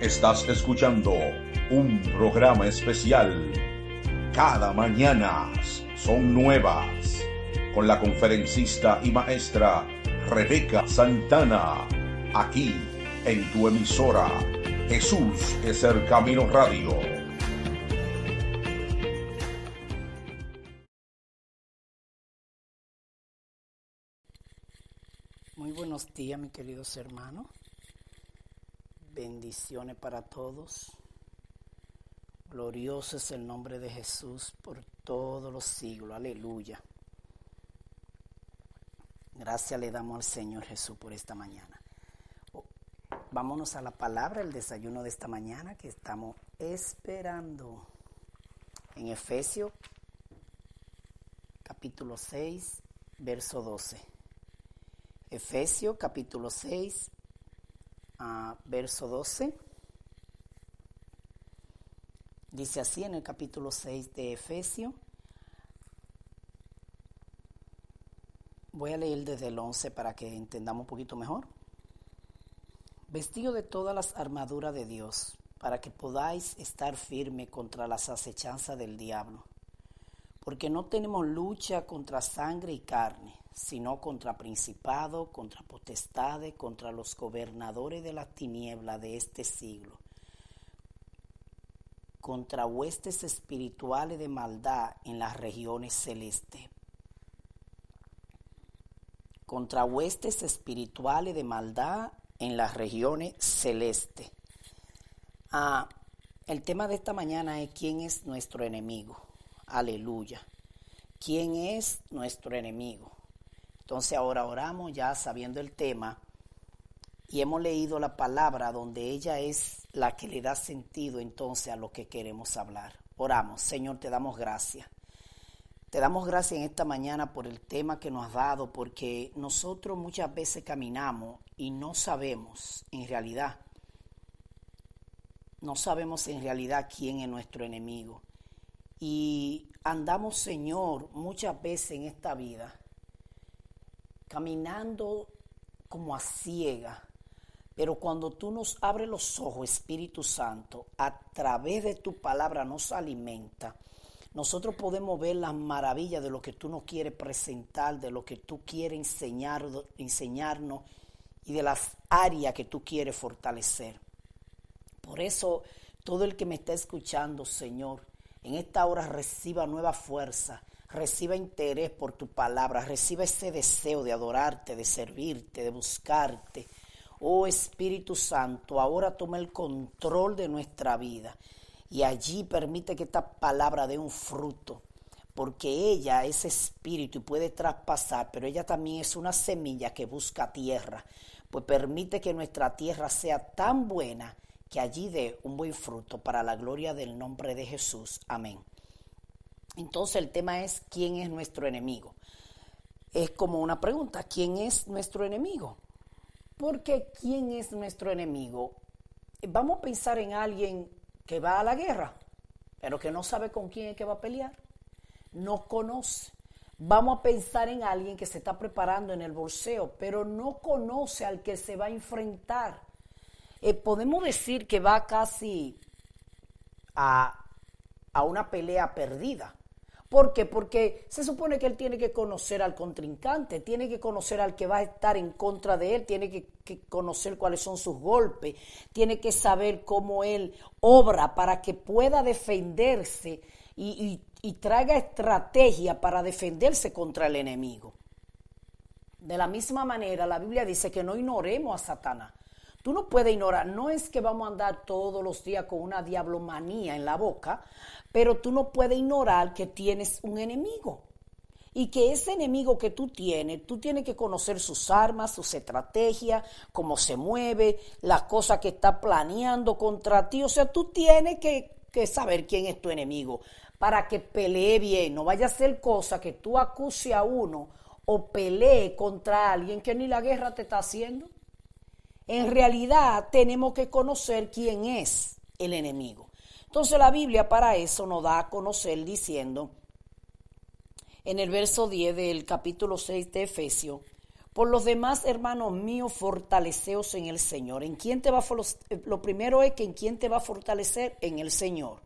Estás escuchando un programa especial. Cada mañana son nuevas. Con la conferencista y maestra Rebeca Santana. Aquí en tu emisora. Jesús es el Camino Radio. Muy buenos días, mis queridos hermanos. Bendiciones para todos. Glorioso es el nombre de Jesús por todos los siglos. Aleluya. Gracias le damos al Señor Jesús por esta mañana. Oh, vámonos a la palabra, el desayuno de esta mañana que estamos esperando. En Efesios capítulo 6, verso 12. Efesios capítulo 6, verso 12. Dice así en el capítulo 6 de Efesios. Voy a leer desde el 11 para que entendamos un poquito mejor. Vestido de todas las armaduras de Dios, para que podáis estar firme contra las acechanzas del diablo. Porque no tenemos lucha contra sangre y carne, sino contra principado, contra potestades, contra los gobernadores de la tiniebla de este siglo, contra huestes espirituales de maldad en las regiones celestes. Contra huestes espirituales de maldad en las regiones celestes. Ah, el tema de esta mañana es quién es nuestro enemigo. Aleluya. ¿Quién es nuestro enemigo? Entonces ahora oramos ya sabiendo el tema y hemos leído la palabra donde ella es la que le da sentido entonces a lo que queremos hablar. Oramos, Señor, te damos gracias. Te damos gracias en esta mañana por el tema que nos has dado, porque nosotros muchas veces caminamos y no sabemos en realidad, no sabemos en realidad quién es nuestro enemigo. Y andamos, Señor, muchas veces en esta vida caminando como a ciega. Pero cuando tú nos abres los ojos, Espíritu Santo, a través de tu palabra nos alimenta, nosotros podemos ver las maravillas de lo que tú nos quieres presentar, de lo que tú quieres enseñar, enseñarnos y de las áreas que tú quieres fortalecer. Por eso, todo el que me está escuchando, Señor, en esta hora reciba nueva fuerza, reciba interés por tu palabra, reciba ese deseo de adorarte, de servirte, de buscarte. Oh Espíritu Santo, ahora toma el control de nuestra vida y allí permite que esta palabra dé un fruto, porque ella es espíritu y puede traspasar, pero ella también es una semilla que busca tierra, pues permite que nuestra tierra sea tan buena que allí dé un buen fruto para la gloria del nombre de Jesús. Amén. Entonces el tema es quién es nuestro enemigo. Es como una pregunta, ¿quién es nuestro enemigo? Porque ¿quién es nuestro enemigo? Vamos a pensar en alguien que va a la guerra, pero que no sabe con quién es que va a pelear. No conoce. Vamos a pensar en alguien que se está preparando en el bolseo, pero no conoce al que se va a enfrentar. Eh, podemos decir que va casi a, a una pelea perdida ¿Por qué? Porque se supone que él tiene que conocer al contrincante, tiene que conocer al que va a estar en contra de él, tiene que, conocer cuáles son sus golpes, tiene que saber cómo él obra para que pueda defenderse y, y traiga estrategia para defenderse contra el enemigo. De la misma manera, la Biblia dice que no ignoremos a Satanás. Tú no puedes ignorar, no es que vamos a andar todos los días con una diablomanía en la boca, pero tú no puedes ignorar que tienes un enemigo. Y que ese enemigo que tú tienes, tú tienes que conocer sus armas, sus estrategias, cómo se mueve, las cosas que está planeando contra ti. O sea, tú tienes que, saber quién es tu enemigo para que pelee bien. No vaya a ser cosa que tú acuse a uno o pelee contra alguien que ni la guerra te está haciendo. En realidad tenemos que conocer quién es el enemigo. Entonces la Biblia para eso nos da a conocer diciendo en el verso 10 del capítulo 6 de Efesios, por los demás hermanos míos, fortaleceos en el Señor. ¿En quién te va a lo primero es que en quién te va a fortalecer en el Señor.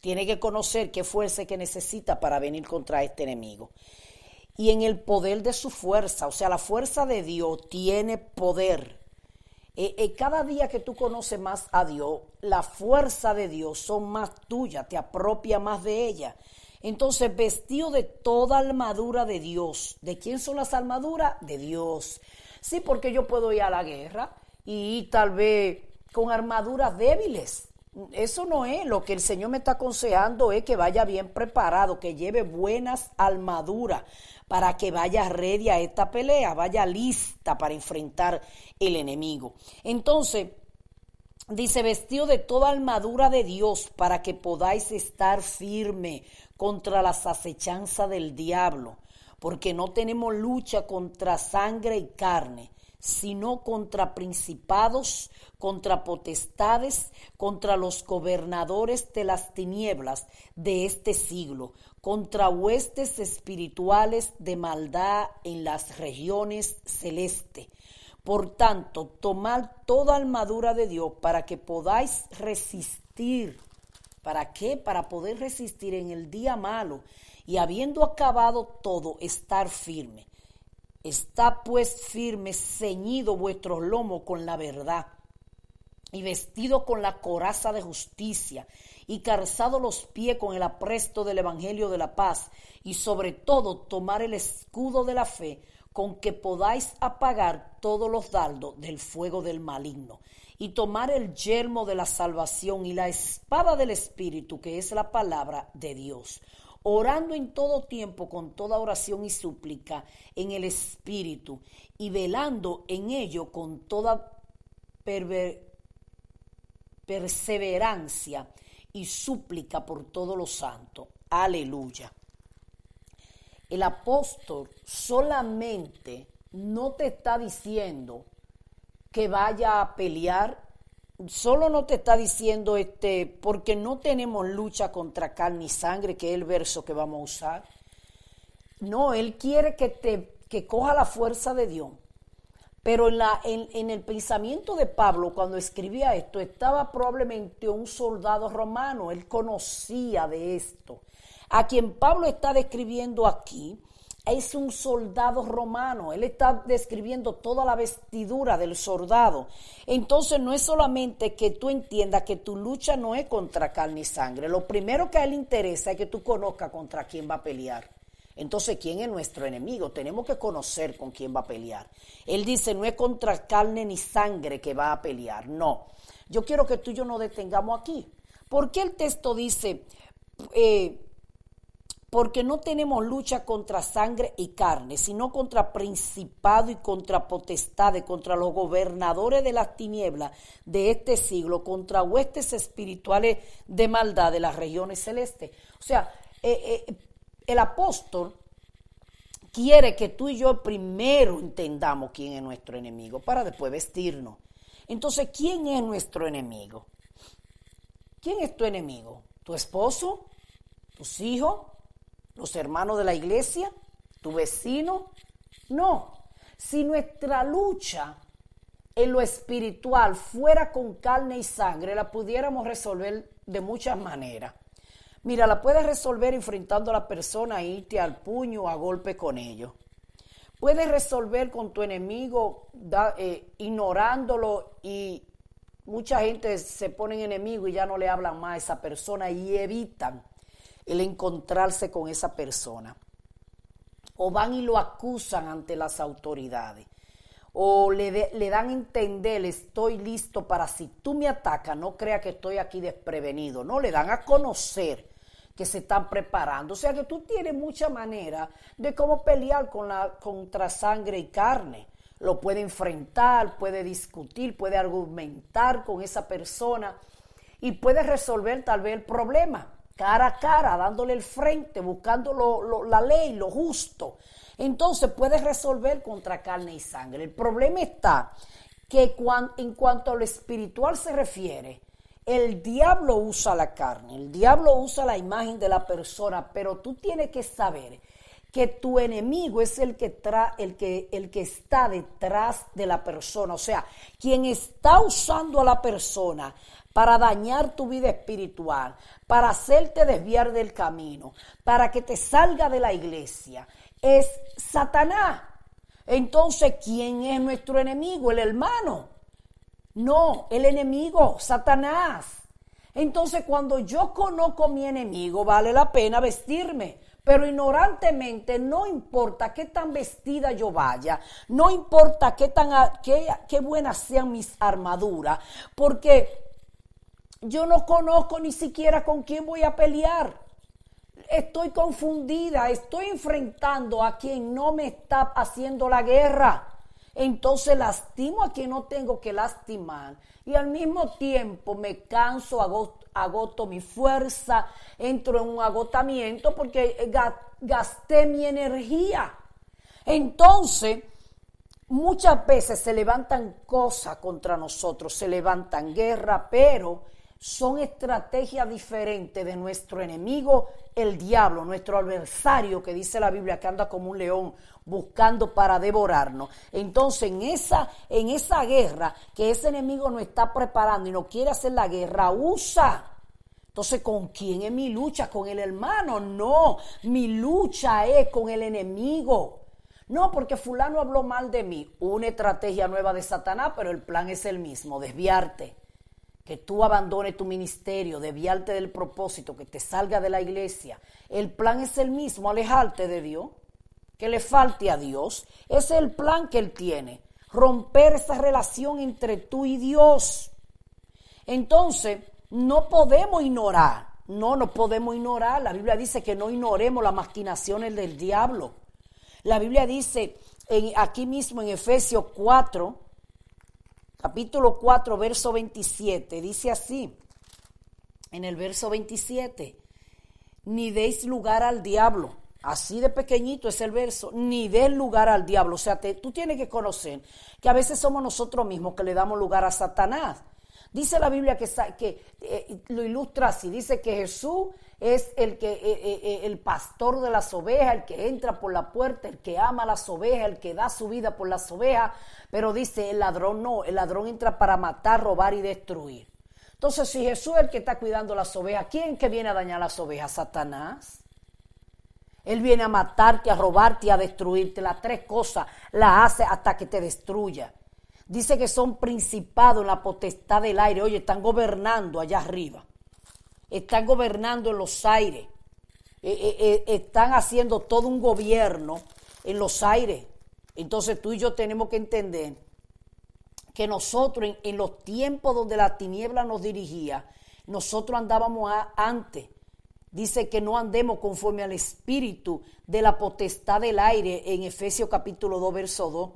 Tiene que conocer qué fuerza que necesita para venir contra este enemigo. Y en el poder de su fuerza, o sea, la fuerza de Dios tiene poder eh, eh, cada día que tú conoces más a Dios, la fuerza de Dios son más tuyas, te apropia más de ella. Entonces, vestido de toda armadura de Dios. ¿De quién son las armaduras? De Dios. Sí, porque yo puedo ir a la guerra y tal vez con armaduras débiles. Eso no es lo que el Señor me está aconsejando, es que vaya bien preparado, que lleve buenas armaduras para que vaya ready a esta pelea, vaya lista para enfrentar el enemigo. Entonces, dice, vestido de toda armadura de Dios para que podáis estar firme contra las acechanzas del diablo, porque no tenemos lucha contra sangre y carne, sino contra principados, contra potestades, contra los gobernadores de las tinieblas de este siglo, contra huestes espirituales de maldad en las regiones celestes. Por tanto, tomad toda armadura de Dios para que podáis resistir. ¿Para qué? Para poder resistir en el día malo y habiendo acabado todo, estar firme. Está pues firme, ceñido vuestros lomos con la verdad y vestido con la coraza de justicia y calzado los pies con el apresto del Evangelio de la paz y sobre todo tomar el escudo de la fe con que podáis apagar todos los dardos del fuego del maligno y tomar el yermo de la salvación y la espada del Espíritu, que es la palabra de Dios orando en todo tiempo con toda oración y súplica en el Espíritu y velando en ello con toda perseverancia y súplica por todos los santos. Aleluya. El apóstol solamente no te está diciendo que vaya a pelear solo no te está diciendo este, porque no tenemos lucha contra carne y sangre, que es el verso que vamos a usar. No, Él quiere que te que coja la fuerza de Dios. Pero en, la, en, en el pensamiento de Pablo, cuando escribía esto, estaba probablemente un soldado romano. Él conocía de esto. A quien Pablo está describiendo aquí es un soldado romano. Él está describiendo toda la vestidura del soldado. Entonces no es solamente que tú entiendas que tu lucha no es contra carne y sangre. Lo primero que a él interesa es que tú conozcas contra quién va a pelear. Entonces, ¿quién es nuestro enemigo? Tenemos que conocer con quién va a pelear. Él dice, no es contra carne ni sangre que va a pelear. No. Yo quiero que tú y yo nos detengamos aquí. ¿Por qué el texto dice, eh, porque no tenemos lucha contra sangre y carne, sino contra principado y contra potestades, contra los gobernadores de las tinieblas de este siglo, contra huestes espirituales de maldad de las regiones celestes. O sea, eh, eh, el apóstol quiere que tú y yo primero entendamos quién es nuestro enemigo para después vestirnos. Entonces, ¿quién es nuestro enemigo? ¿Quién es tu enemigo? ¿Tu esposo? ¿Tus hijos? Los hermanos de la iglesia, tu vecino. No, si nuestra lucha en lo espiritual fuera con carne y sangre, la pudiéramos resolver de muchas maneras. Mira, la puedes resolver enfrentando a la persona e irte al puño a golpe con ellos. Puedes resolver con tu enemigo eh, ignorándolo y mucha gente se pone en enemigo y ya no le hablan más a esa persona y evitan el encontrarse con esa persona. O van y lo acusan ante las autoridades. O le, le dan a entender, estoy listo para si tú me atacas, no crea que estoy aquí desprevenido. No, le dan a conocer que se están preparando. O sea que tú tienes mucha manera de cómo pelear con la, contra sangre y carne. Lo puede enfrentar, puede discutir, puede argumentar con esa persona y puede resolver tal vez el problema cara a cara, dándole el frente, buscando la ley, lo justo. Entonces puedes resolver contra carne y sangre. El problema está que en cuanto a lo espiritual se refiere, el diablo usa la carne, el diablo usa la imagen de la persona, pero tú tienes que saber que tu enemigo es el que, el, que, el que está detrás de la persona, o sea, quien está usando a la persona para dañar tu vida espiritual, para hacerte desviar del camino, para que te salga de la iglesia, es Satanás. Entonces, ¿quién es nuestro enemigo? El hermano. No, el enemigo, Satanás. Entonces, cuando yo conozco mi enemigo, vale la pena vestirme. Pero ignorantemente, no importa qué tan vestida yo vaya, no importa qué tan qué, qué buenas sean mis armaduras, porque yo no conozco ni siquiera con quién voy a pelear. Estoy confundida, estoy enfrentando a quien no me está haciendo la guerra. Entonces lastimo a quien no tengo que lastimar y al mismo tiempo me canso, agoto, mi fuerza, entro en un agotamiento porque gasté mi energía. Entonces, muchas veces se levantan cosas contra nosotros, se levantan guerra, pero son estrategias diferentes de nuestro enemigo, el diablo, nuestro adversario que dice la Biblia que anda como un león buscando para devorarnos. Entonces, en esa, en esa guerra que ese enemigo nos está preparando y no quiere hacer la guerra, usa. Entonces, ¿con quién es mi lucha? ¿Con el hermano? No, mi lucha es con el enemigo. No, porque fulano habló mal de mí. Una estrategia nueva de Satanás, pero el plan es el mismo, desviarte que tú abandones tu ministerio, desviarte del propósito, que te salga de la iglesia. El plan es el mismo, alejarte de Dios, que le falte a Dios. Ese es el plan que Él tiene, romper esa relación entre tú y Dios. Entonces, no podemos ignorar, no, no podemos ignorar. La Biblia dice que no ignoremos las maquinaciones del diablo. La Biblia dice aquí mismo en Efesios 4, capítulo 4, verso 27, dice así, en el verso 27, ni deis lugar al diablo. Así de pequeñito es el verso, ni deis lugar al diablo. O sea, tú tienes que conocer que a veces somos nosotros mismos que le damos lugar a Satanás. Dice la Biblia que, que eh, lo ilustra así, dice que Jesús es el, que, eh, eh, el pastor de las ovejas, el que entra por la puerta, el que ama las ovejas, el que da su vida por las ovejas, pero dice el ladrón no, el ladrón entra para matar, robar y destruir. Entonces, si Jesús es el que está cuidando las ovejas, ¿quién que viene a dañar las ovejas? Satanás. Él viene a matarte, a robarte, a destruirte. Las tres cosas las hace hasta que te destruya. Dice que son principados en la potestad del aire. Oye, están gobernando allá arriba están gobernando en los aires, eh, eh, eh, están haciendo todo un gobierno en los aires. Entonces tú y yo tenemos que entender que nosotros en, los tiempos donde la tiniebla nos dirigía, nosotros andábamos antes. Dice que no andemos conforme al espíritu de la potestad del aire en Efesios capítulo 2, verso 2,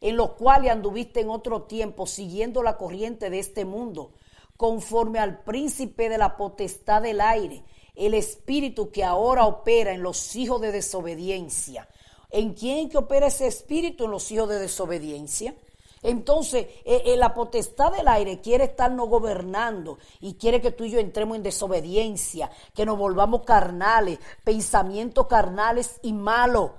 en los cuales anduviste en otro tiempo siguiendo la corriente de este mundo conforme al príncipe de la potestad del aire, el espíritu que ahora opera en los hijos de desobediencia. ¿En quién que opera ese espíritu en los hijos de desobediencia? Entonces, eh, eh, la potestad del aire quiere estarnos gobernando y quiere que tú y yo entremos en desobediencia, que nos volvamos carnales, pensamientos carnales y malos.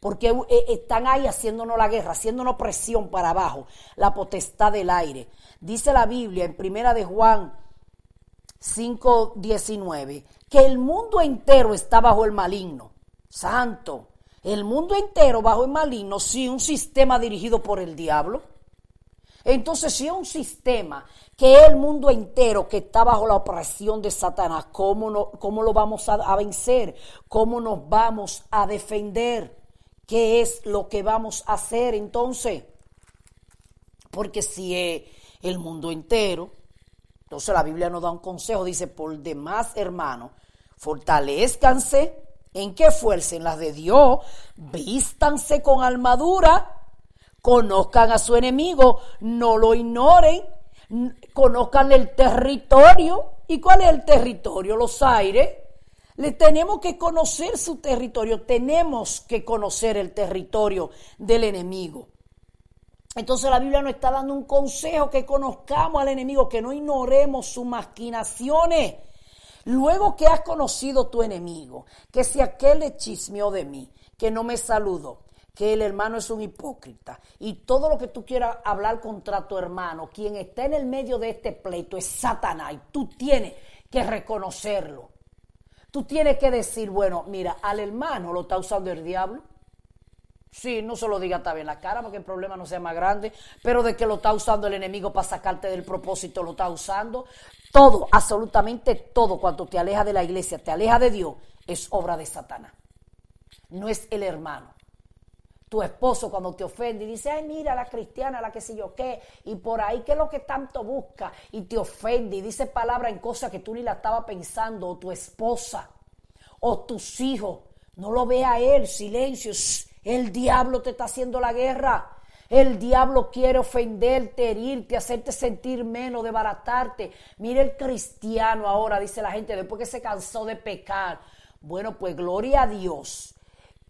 Porque eh, están ahí haciéndonos la guerra, haciéndonos presión para abajo, la potestad del aire. Dice la Biblia en Primera de Juan 5:19 que el mundo entero está bajo el maligno. Santo, el mundo entero bajo el maligno, si un sistema dirigido por el diablo. Entonces, si un sistema que el mundo entero que está bajo la opresión de Satanás, ¿cómo, no, cómo lo vamos a, a vencer? ¿Cómo nos vamos a defender? ¿Qué es lo que vamos a hacer entonces? Porque si es el mundo entero, entonces la Biblia nos da un consejo, dice, por demás hermanos, fortalezcanse en qué fuerza, en las de Dios, vístanse con armadura, conozcan a su enemigo, no lo ignoren, conozcan el territorio. ¿Y cuál es el territorio? Los aires. Le tenemos que conocer su territorio, tenemos que conocer el territorio del enemigo. Entonces la Biblia nos está dando un consejo que conozcamos al enemigo, que no ignoremos sus maquinaciones. Luego que has conocido tu enemigo, que si aquel le chismeó de mí, que no me saludó, que el hermano es un hipócrita y todo lo que tú quieras hablar contra tu hermano, quien está en el medio de este pleito es Satanás y tú tienes que reconocerlo. Tú tienes que decir, bueno, mira, al hermano lo está usando el diablo. Sí, no se lo diga también en la cara porque el problema no sea más grande, pero de que lo está usando el enemigo para sacarte del propósito, lo está usando. Todo, absolutamente todo, cuando te aleja de la iglesia, te aleja de Dios, es obra de Satanás. No es el hermano. Tu esposo cuando te ofende y dice, ay, mira, la cristiana, la que sé yo qué, y por ahí, ¿qué es lo que tanto busca? Y te ofende y dice palabras en cosas que tú ni la estabas pensando, o tu esposa, o tus hijos. No lo vea él, silencio. El diablo te está haciendo la guerra. El diablo quiere ofenderte, herirte, hacerte sentir menos, debaratarte. Mire el cristiano ahora, dice la gente, después que se cansó de pecar. Bueno, pues gloria a Dios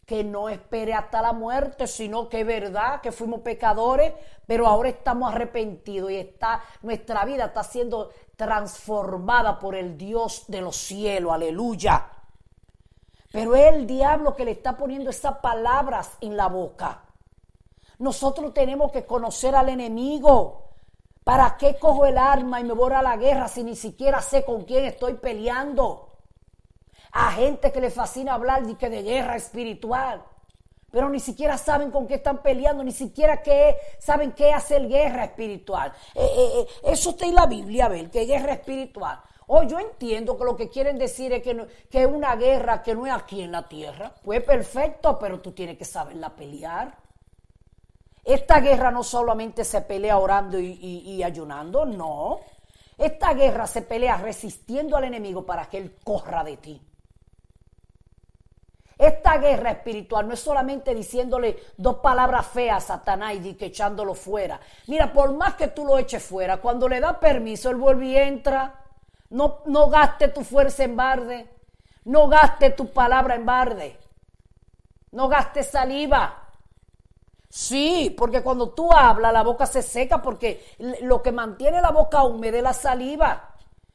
que no espere hasta la muerte, sino que es verdad que fuimos pecadores, pero ahora estamos arrepentidos y está, nuestra vida está siendo transformada por el Dios de los cielos, aleluya. Pero es el diablo que le está poniendo esas palabras en la boca. Nosotros tenemos que conocer al enemigo. ¿Para qué cojo el arma y me voy a la guerra si ni siquiera sé con quién estoy peleando? a gente que le fascina hablar de, que de guerra espiritual, pero ni siquiera saben con qué están peleando, ni siquiera qué, saben qué hacer guerra espiritual. Eh, eh, eh, eso está en la Biblia, a ver, que guerra espiritual. Oh, yo entiendo que lo que quieren decir es que, que es una guerra que no es aquí en la tierra. Pues perfecto, pero tú tienes que saberla pelear. Esta guerra no solamente se pelea orando y ayunando, no. Esta guerra se pelea resistiendo al enemigo para que él corra de ti. Esta guerra espiritual no es solamente diciéndole dos palabras feas a Satanás y que echándolo fuera. Mira, por más que tú lo eches fuera, cuando le da permiso, él vuelve y entra. No, no gaste tu fuerza en barde. No gaste tu palabra en barde. No gaste saliva. Sí, porque cuando tú hablas la boca se seca porque lo que mantiene la boca húmeda es la saliva.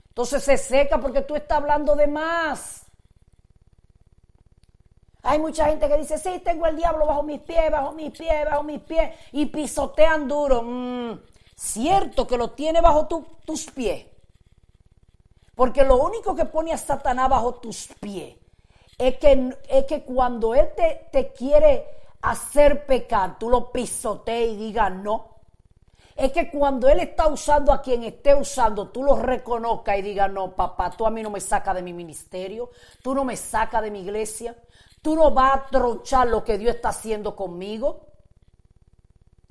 Entonces se seca porque tú estás hablando de más. Hay mucha gente que dice, sí, tengo el diablo bajo mis pies, bajo mis pies, bajo mis pies, y pisotean duro. Mm, cierto que lo tiene bajo tus pies. Porque lo único que pone a Satanás bajo tus pies es que, es que cuando él te, te quiere hacer pecar, tú lo pisotees y digas no. Es que cuando él está usando a quien esté usando, tú lo reconozcas y digas, no, papá, tú a mí no me saca de mi ministerio, tú no me saca de mi iglesia, Tú no vas a tronchar lo que Dios está haciendo conmigo.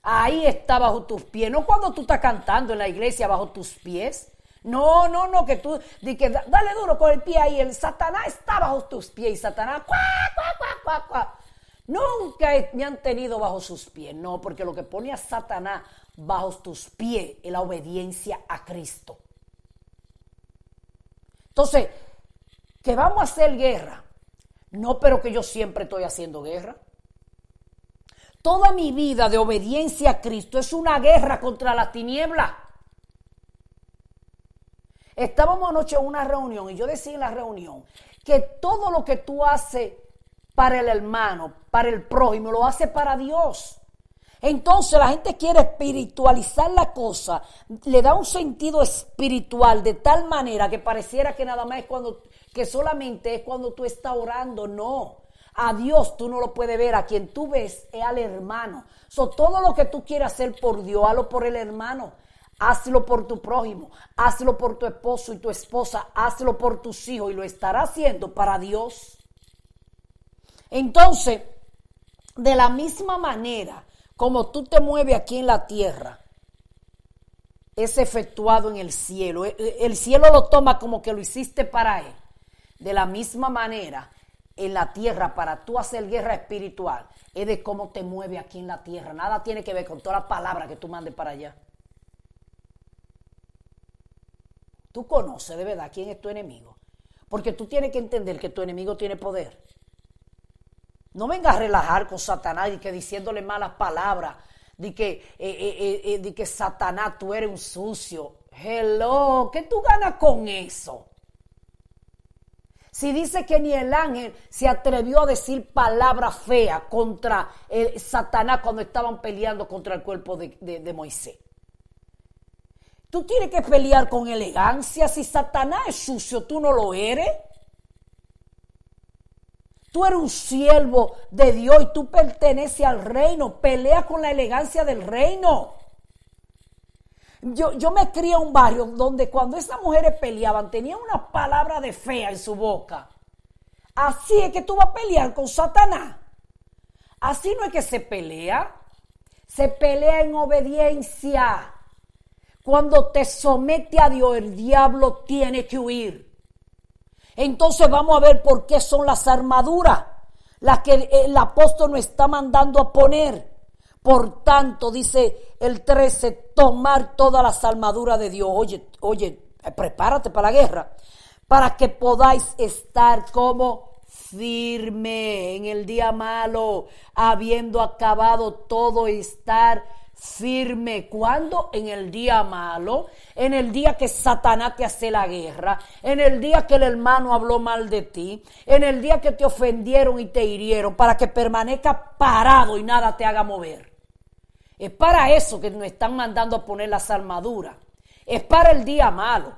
Ahí está bajo tus pies. No cuando tú estás cantando en la iglesia bajo tus pies. No, no, no, que tú, di que dale duro con el pie ahí. El Satanás está bajo tus pies y Satanás, cuá, cuá, cuá, cuá, Nunca me han tenido bajo sus pies. No, porque lo que pone a Satanás bajo tus pies es la obediencia a Cristo. Entonces, que vamos a hacer guerra no, pero que yo siempre estoy haciendo guerra. Toda mi vida de obediencia a Cristo es una guerra contra la tiniebla. Estábamos anoche en una reunión y yo decía en la reunión que todo lo que tú haces para el hermano, para el prójimo, lo haces para Dios. Entonces la gente quiere espiritualizar la cosa, le da un sentido espiritual de tal manera que pareciera que nada más es cuando, que solamente es cuando tú estás orando, no. A Dios tú no lo puedes ver, a quien tú ves es al hermano. So, todo lo que tú quieras hacer por Dios, hazlo por el hermano. Hazlo por tu prójimo, hazlo por tu esposo y tu esposa, hazlo por tus hijos y lo estará haciendo para Dios. Entonces, de la misma manera como tú te mueves aquí en la tierra, es efectuado en el cielo. E, e, el cielo lo toma como que lo hiciste para él. De la misma manera, en la tierra, para tú hacer guerra espiritual, es de cómo te mueve aquí en la tierra. Nada tiene que ver con todas las palabras que tú mandes para allá. Tú conoces de verdad quién es tu enemigo. Porque tú tienes que entender que tu enemigo tiene poder. No vengas a relajar con Satanás y que diciéndole malas palabras, de que, eh, eh, eh, que Satanás tú eres un sucio. Hello, ¿qué tú ganas con eso? Si dice que ni el ángel se atrevió a decir palabras feas contra el Satanás cuando estaban peleando contra el cuerpo de Moisés. Tú tienes que pelear con elegancia. Si Satanás es sucio, tú no lo eres. Tú eres un siervo de Dios y tú perteneces al reino. Pelea con la elegancia del reino. Yo, yo me crié en un barrio donde cuando esas mujeres peleaban tenían una palabra de fea en su boca. Así es que tú vas a pelear con Satanás. Así no es que se pelea. Se pelea en obediencia. Cuando te somete a Dios, el diablo tiene que huir. Entonces vamos a ver por qué son las armaduras las que el apóstol nos está mandando a poner. Por tanto, dice el 13, tomar todas las armaduras de Dios. Oye, oye, prepárate para la guerra. Para que podáis estar como firme en el día malo, habiendo acabado todo, estar firme. ¿Cuándo? En el día malo, en el día que Satanás te hace la guerra, en el día que el hermano habló mal de ti, en el día que te ofendieron y te hirieron, para que permanezca parado y nada te haga mover. Es para eso que nos están mandando a poner las armaduras. Es para el día malo.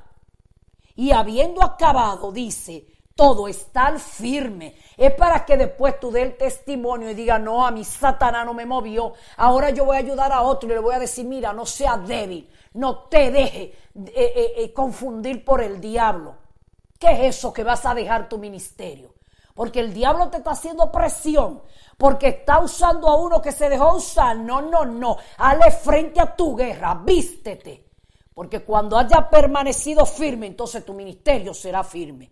Y habiendo acabado, dice, todo, estar firme. Es para que después tú dé el testimonio y diga, no, a mi Satanás no me movió. Ahora yo voy a ayudar a otro y le voy a decir, mira, no seas débil, no te deje eh, eh, eh, confundir por el diablo. ¿Qué es eso que vas a dejar tu ministerio? Porque el diablo te está haciendo presión, porque está usando a uno que se dejó usar. No, no, no. Hale frente a tu guerra, vístete. Porque cuando haya permanecido firme, entonces tu ministerio será firme.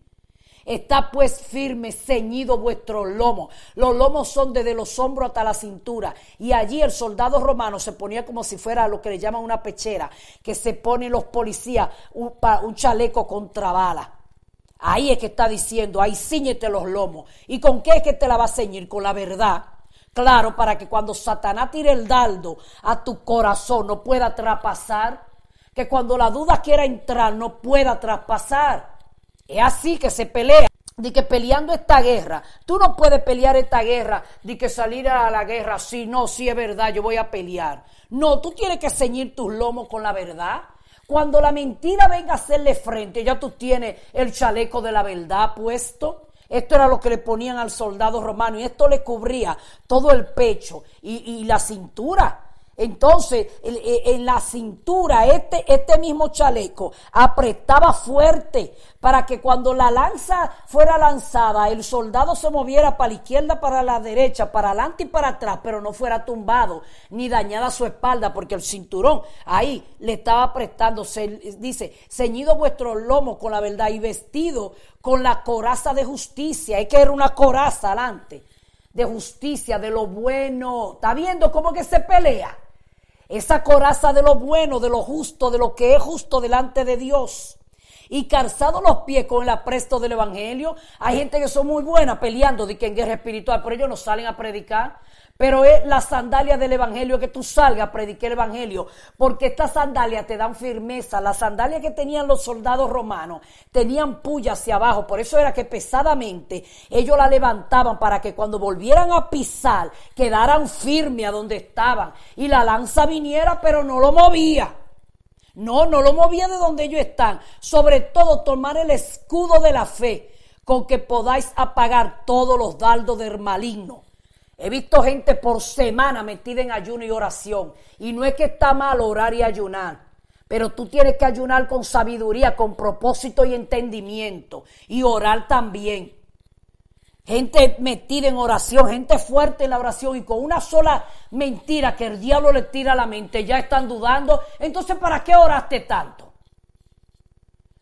Está pues firme, ceñido vuestro lomo. Los lomos son desde los hombros hasta la cintura. Y allí el soldado romano se ponía como si fuera lo que le llaman una pechera, que se ponen los policías, un, un chaleco contra bala. Ahí es que está diciendo, ahí ciñete los lomos. ¿Y con qué es que te la va a ceñir? Con la verdad. Claro, para que cuando Satanás tire el dardo a tu corazón no pueda traspasar. Que cuando la duda quiera entrar no pueda traspasar. Es así que se pelea. De que peleando esta guerra, tú no puedes pelear esta guerra, de que salir a la guerra, sí, no, sí es verdad, yo voy a pelear. No, tú tienes que ceñir tus lomos con la verdad. Cuando la mentira venga a hacerle frente, ya tú tienes el chaleco de la verdad puesto. Esto era lo que le ponían al soldado romano y esto le cubría todo el pecho y la cintura. Entonces, en la cintura, este, este mismo chaleco apretaba fuerte para que cuando la lanza fuera lanzada, el soldado se moviera para la izquierda, para la derecha, para adelante y para atrás, pero no fuera tumbado ni dañada su espalda, porque el cinturón ahí le estaba prestando, dice, ceñido vuestro lomo con la verdad y vestido con la coraza de justicia. Es que era una coraza adelante de justicia, de lo bueno. ¿Está viendo cómo que se pelea? Esa coraza de lo bueno, de lo justo, de lo que es justo delante de Dios. y calzado los pies con el apresto del evangelio. Hay gente que son muy buena peleando de que en guerra espiritual, pero ellos no salen a predicar. Pero es la sandalia del Evangelio que tú salgas a el Evangelio. Porque estas sandalias te dan firmeza. Las sandalias que tenían los soldados romanos tenían puya hacia abajo. Por eso era que pesadamente ellos la levantaban para que cuando volvieran a pisar quedaran firmes a donde estaban. Y la lanza viniera pero no lo movía. No, no lo movía de donde ellos están. Sobre todo tomar el escudo de la fe con que podáis apagar todos los dardos del maligno. He visto gente por semana metida en ayuno y oración. Y no es que está mal orar y ayunar. Pero tú tienes que ayunar con sabiduría, con propósito y entendimiento. Y orar también. Gente metida en oración, gente fuerte en la oración y con una sola mentira que el diablo le tira a la mente, ya están dudando. Entonces, ¿para qué oraste tanto?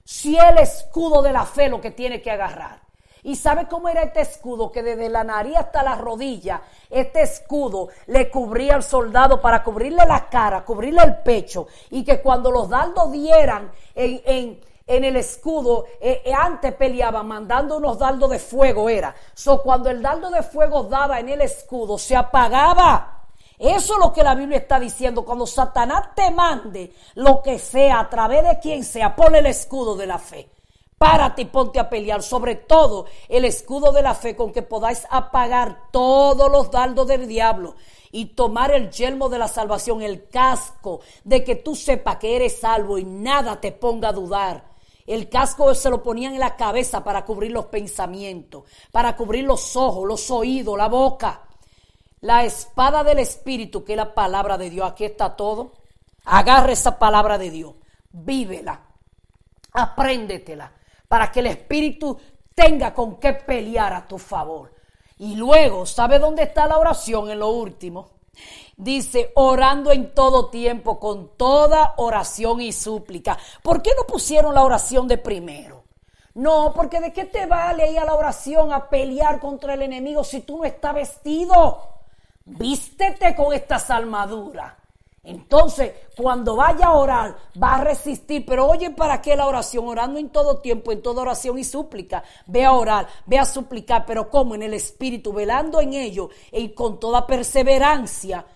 Si el escudo de la fe lo que tiene que agarrar. ¿Y sabe cómo era este escudo? Que desde la nariz hasta la rodilla, este escudo le cubría al soldado para cubrirle la cara, cubrirle el pecho. Y que cuando los dardos dieran en, el escudo, eh, eh, antes peleaban mandando unos dardos de fuego, era. So, cuando el dardo de fuego daba en el escudo, se apagaba. Eso es lo que la Biblia está diciendo. Cuando Satanás te mande lo que sea, a través de quien sea, pone el escudo de la fe. Párate y ponte a pelear, sobre todo el escudo de la fe con que podáis apagar todos los dardos del diablo y tomar el yelmo de la salvación, el casco de que tú sepas que eres salvo y nada te ponga a dudar. El casco se lo ponían en la cabeza para cubrir los pensamientos, para cubrir los ojos, los oídos, la boca. La espada del Espíritu, que es la palabra de Dios. Aquí está todo. Agarra esa palabra de Dios. Vívela. Apréndetela para que el Espíritu tenga con qué pelear a tu favor. Y luego, ¿sabe dónde está la oración en lo último? Dice, orando en todo tiempo, con toda oración y súplica. ¿Por qué no pusieron la oración de primero? No, porque de qué te vale ir a la oración a pelear contra el enemigo si tú no estás vestido. Vístete con estas armaduras. Entonces, cuando vaya a orar, va a resistir. Pero oye, ¿para qué la oración? Orando en todo tiempo, en toda oración y súplica. Ve a orar, ve a suplicar, pero como en el Espíritu, velando en ello y con toda perseverancia.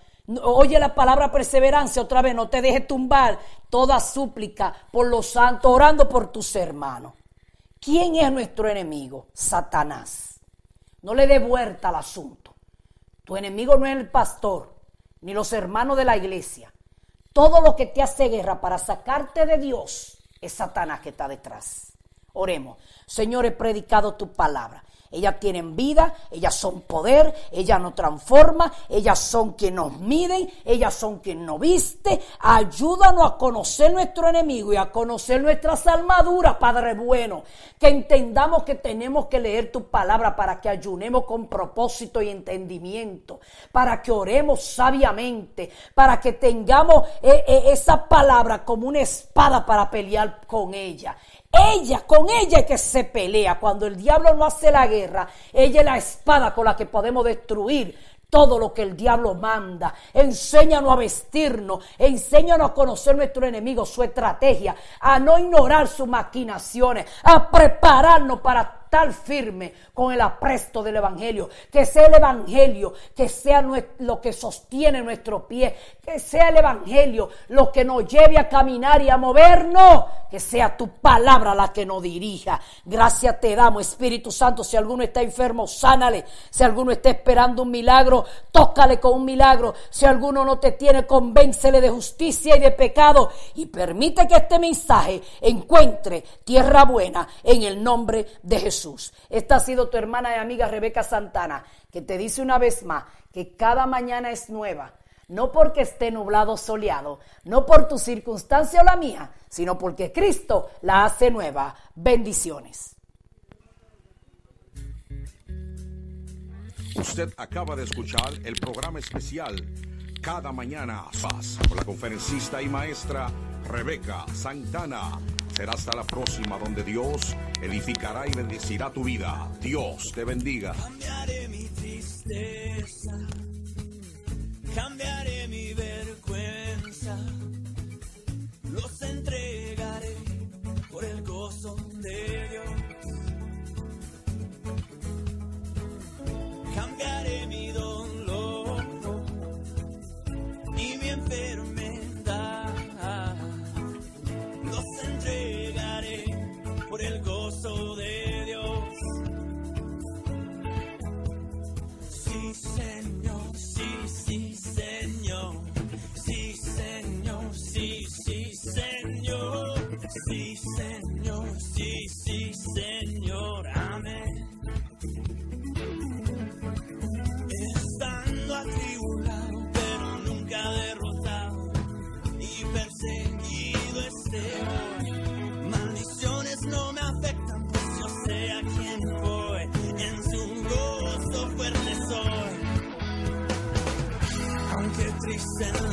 Oye la palabra perseverancia otra vez, no te dejes tumbar. Toda súplica por los santos, orando por tus hermanos. ¿Quién es nuestro enemigo? Satanás. No le dé vuelta al asunto. Tu enemigo no es el pastor ni los hermanos de la iglesia. Todo lo que te hace guerra para sacarte de Dios es Satanás que está detrás. Oremos. Señor, he predicado tu palabra. Ellas tienen vida, ellas son poder, ellas nos transforman, ellas son quien nos miden, ellas son quien nos viste. Ayúdanos a conocer nuestro enemigo y a conocer nuestras armaduras, Padre bueno. Que entendamos que tenemos que leer tu palabra para que ayunemos con propósito y entendimiento, para que oremos sabiamente, para que tengamos eh, eh, esa palabra como una espada para pelear con ella. Ella, con ella es que se pelea. Cuando el diablo no hace la guerra, ella es la espada con la que podemos destruir todo lo que el diablo manda. Enséñanos a vestirnos, enséñanos a conocer nuestro enemigo, su estrategia, a no ignorar sus maquinaciones, a prepararnos para estar firme con el apresto del Evangelio. Que sea el Evangelio, que sea lo que sostiene nuestro pie. Que sea el Evangelio lo que nos lleve a caminar y a movernos. Que sea tu palabra la que nos dirija. Gracias te damos, Espíritu Santo. Si alguno está enfermo, sánale. Si alguno está esperando un milagro, tócale con un milagro. Si alguno no te tiene, convéncele de justicia y de pecado. Y permite que este mensaje encuentre tierra buena en el nombre de Jesús. Esta ha sido tu hermana y amiga Rebeca Santana, que te dice una vez más que cada mañana es nueva. No porque esté nublado soleado, no por tu circunstancia o la mía, sino porque Cristo la hace nueva. Bendiciones. Usted acaba de escuchar el programa especial Cada Mañana con la conferencista y maestra Rebeca Santana. Será hasta la próxima donde Dios edificará y bendecirá tu vida. Dios te bendiga. Cambiaré mi tristeza, cambiaré mi vergüenza, los entregaré sound